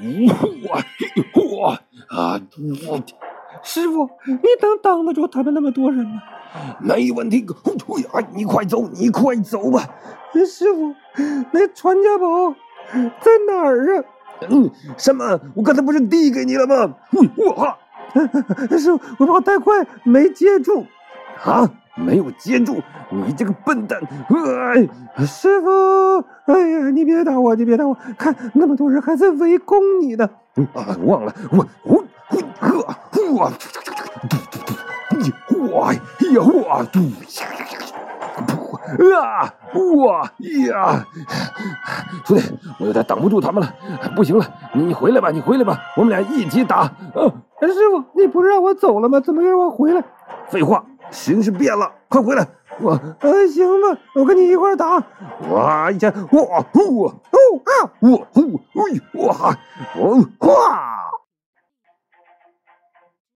我我啊！我师傅，你能挡得住他们那么多人吗？没问题。哎，你快走，你快走吧。师傅，那传家宝在哪儿啊？嗯，什么？我刚才不是递给你了吗？我，师傅，我跑太快没接住。啊！没有接住，你这个笨蛋！哎，师傅，哎呀，你别打我，你别打我！看那么多人还在围攻你呢。啊，忘了，我我我我，哇呀哇嘟，啊哇呀！兄弟，我有点挡不住他们了，不行了，你回来吧，你回来吧，我们俩一起打。啊，师傅，你不是让我走了吗？怎么又让我回来？废话。形势变了，快回来！我，呃，行吧，我跟你一块打。哇一下，哇呼，哦啊，哇呼，哎，哇，哦哇。